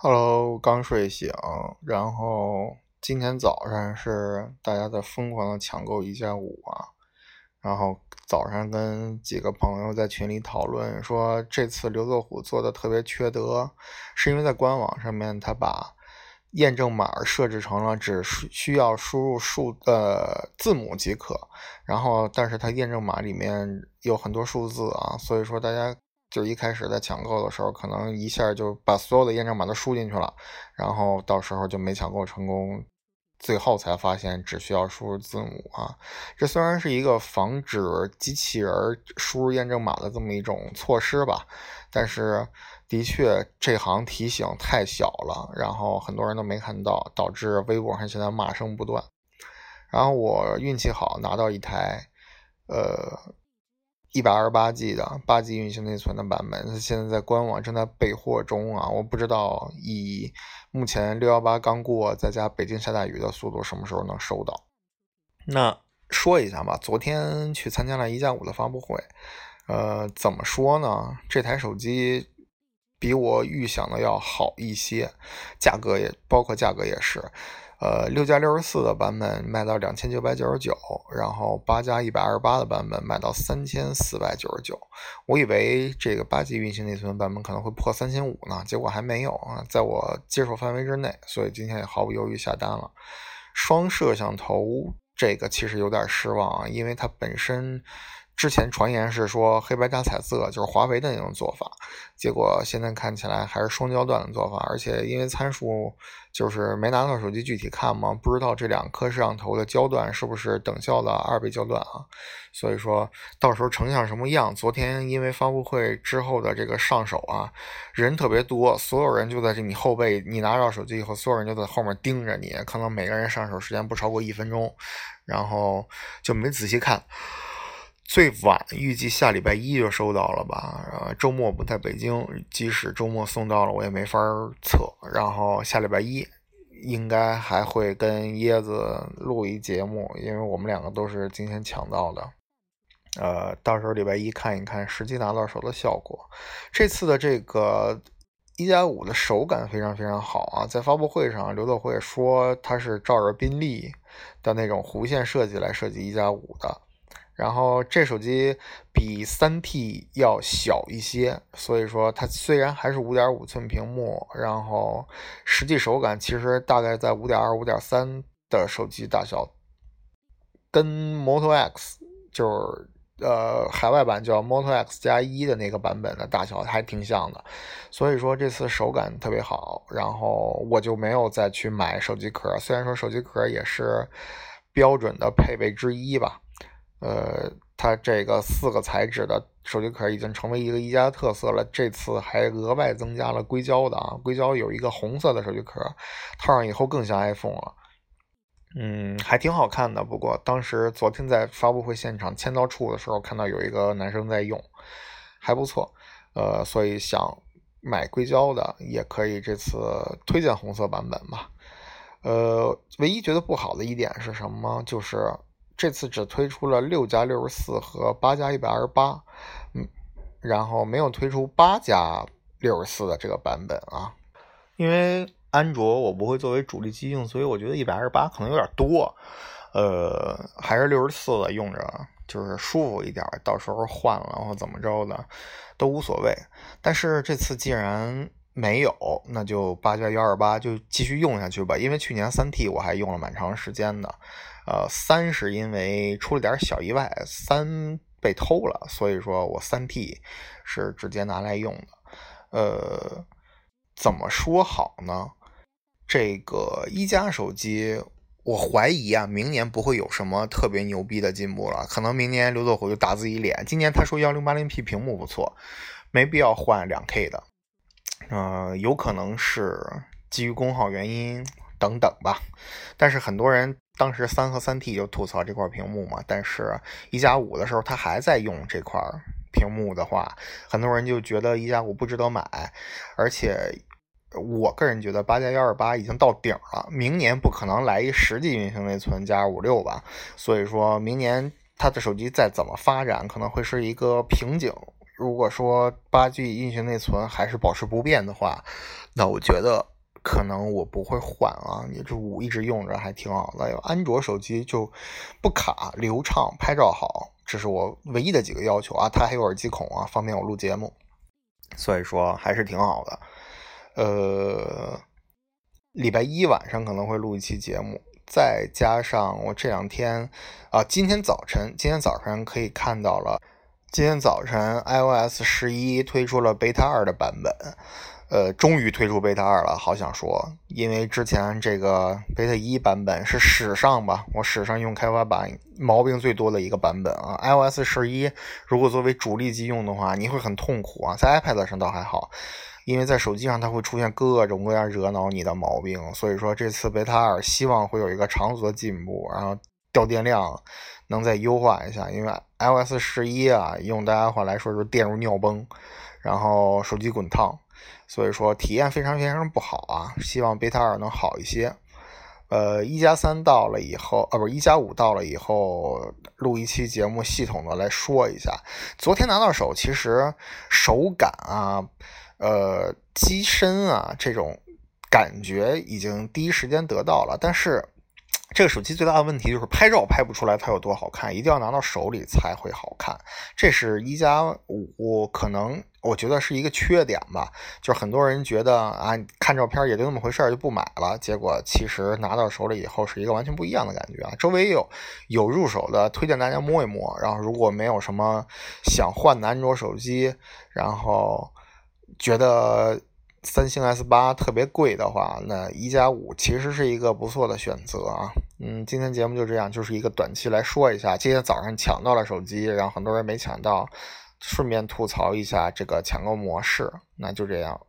Hello，刚睡醒，然后今天早上是大家在疯狂的抢购一加五啊，然后早上跟几个朋友在群里讨论说，这次刘作虎做的特别缺德，是因为在官网上面他把验证码设置成了只需要输入数呃字母即可，然后但是他验证码里面有很多数字啊，所以说大家。就一开始在抢购的时候，可能一下就把所有的验证码都输进去了，然后到时候就没抢购成功，最后才发现只需要输入字母啊。这虽然是一个防止机器人输入验证码的这么一种措施吧，但是的确这行提醒太小了，然后很多人都没看到，导致微博上现在骂声不断。然后我运气好拿到一台，呃。一百二十八 G 的八 G 运行内存的版本，它现在在官网正在备货中啊！我不知道以目前六幺八刚过，再加北京下大雨的速度，什么时候能收到？那说一下吧，昨天去参加了一加五的发布会，呃，怎么说呢？这台手机比我预想的要好一些，价格也包括价格也是。呃，六加六十四的版本卖到两千九百九十九，然后八加一百二十八的版本卖到三千四百九十九。我以为这个八 G 运行内存版本可能会破三千五呢，结果还没有啊，在我接受范围之内，所以今天也毫不犹豫下单了。双摄像头这个其实有点失望啊，因为它本身。之前传言是说黑白加彩色就是华为的那种做法，结果现在看起来还是双焦段的做法，而且因为参数就是没拿到手机具体看嘛，不知道这两颗摄像头的焦段是不是等效的二倍焦段啊，所以说到时候成像什么样？昨天因为发布会之后的这个上手啊，人特别多，所有人就在这你后背，你拿到手机以后，所有人就在后面盯着你，可能每个人上手时间不超过一分钟，然后就没仔细看。最晚预计下礼拜一就收到了吧？呃，周末不在北京，即使周末送到了，我也没法测。然后下礼拜一应该还会跟椰子录一节目，因为我们两个都是今天抢到的。呃，到时候礼拜一看一看实际拿到手的效果。这次的这个一加五的手感非常非常好啊！在发布会上，刘德辉说他是照着宾利的那种弧线设计来设计一加五的。然后这手机比三 T 要小一些，所以说它虽然还是五点五寸屏幕，然后实际手感其实大概在五点二、五点三的手机大小，跟 Moto X 就是呃海外版叫 Moto X 加一的那个版本的大小还挺像的，所以说这次手感特别好，然后我就没有再去买手机壳，虽然说手机壳也是标准的配备之一吧。呃，它这个四个材质的手机壳已经成为一个一加特色了。这次还额外增加了硅胶的啊，硅胶有一个红色的手机壳，套上以后更像 iPhone 了。嗯，还挺好看的。不过当时昨天在发布会现场签到处的时候，看到有一个男生在用，还不错。呃，所以想买硅胶的也可以。这次推荐红色版本吧。呃，唯一觉得不好的一点是什么？就是。这次只推出了六加六十四和八加一百二十八，嗯，然后没有推出八加六十四的这个版本啊。因为安卓我不会作为主力机用，所以我觉得一百二十八可能有点多，呃，还是六十四的用着就是舒服一点。到时候换了或怎么着的都无所谓。但是这次既然没有，那就八加幺二八就继续用下去吧。因为去年三 T 我还用了蛮长时间的。呃，三是因为出了点小意外，三被偷了，所以说我三 T 是直接拿来用的。呃，怎么说好呢？这个一加手机，我怀疑啊，明年不会有什么特别牛逼的进步了。可能明年刘作虎就打自己脸。今年他说幺零八零 P 屏幕不错，没必要换两 K 的。呃，有可能是基于功耗原因等等吧。但是很多人。当时三和三 T 就吐槽这块屏幕嘛，但是一加五的时候，他还在用这块屏幕的话，很多人就觉得一加五不值得买。而且我个人觉得八加幺二八已经到顶了，明年不可能来一十 G 运行内存加二五六吧。所以说明年它的手机再怎么发展，可能会是一个瓶颈。如果说八 G 运行内存还是保持不变的话，那我觉得可能我不会换啊。你这五一直用着还挺好的。有安卓手机就不卡、流畅、拍照好，这是我唯一的几个要求啊。它还有耳机孔啊，方便我录节目，所以说还是挺好的。呃，礼拜一晚上可能会录一期节目。再加上我这两天啊，今天早晨，今天早晨可以看到了，今天早晨 iOS 十一推出了 Beta 二的版本，呃，终于推出 Beta 二了，好想说，因为之前这个 Beta 一版本是史上吧，我史上用开发版毛病最多的一个版本啊，iOS 十一如果作为主力机用的话，你会很痛苦啊，在 iPad 上倒还好。因为在手机上它会出现各种各样惹恼你的毛病，所以说这次贝塔二希望会有一个长足的进步，然后掉电量能再优化一下。因为 iOS 十一啊，用大家话来说就是电如尿崩，然后手机滚烫，所以说体验非常非常不好啊。希望贝塔二能好一些。呃，一加三到了以后，啊，不是一加五到了以后，录一期节目，系统的来说一下。昨天拿到手，其实手感啊。呃，机身啊，这种感觉已经第一时间得到了，但是这个手机最大的问题就是拍照拍不出来它有多好看，一定要拿到手里才会好看。这是一加五可能我觉得是一个缺点吧，就是很多人觉得啊，看照片也就那么回事儿就不买了，结果其实拿到手里以后是一个完全不一样的感觉啊。周围有有入手的，推荐大家摸一摸。然后如果没有什么想换的安卓手机，然后。觉得三星 S 八特别贵的话，那一加五其实是一个不错的选择啊。嗯，今天节目就这样，就是一个短期来说一下。今天早上抢到了手机，然后很多人没抢到，顺便吐槽一下这个抢购模式。那就这样。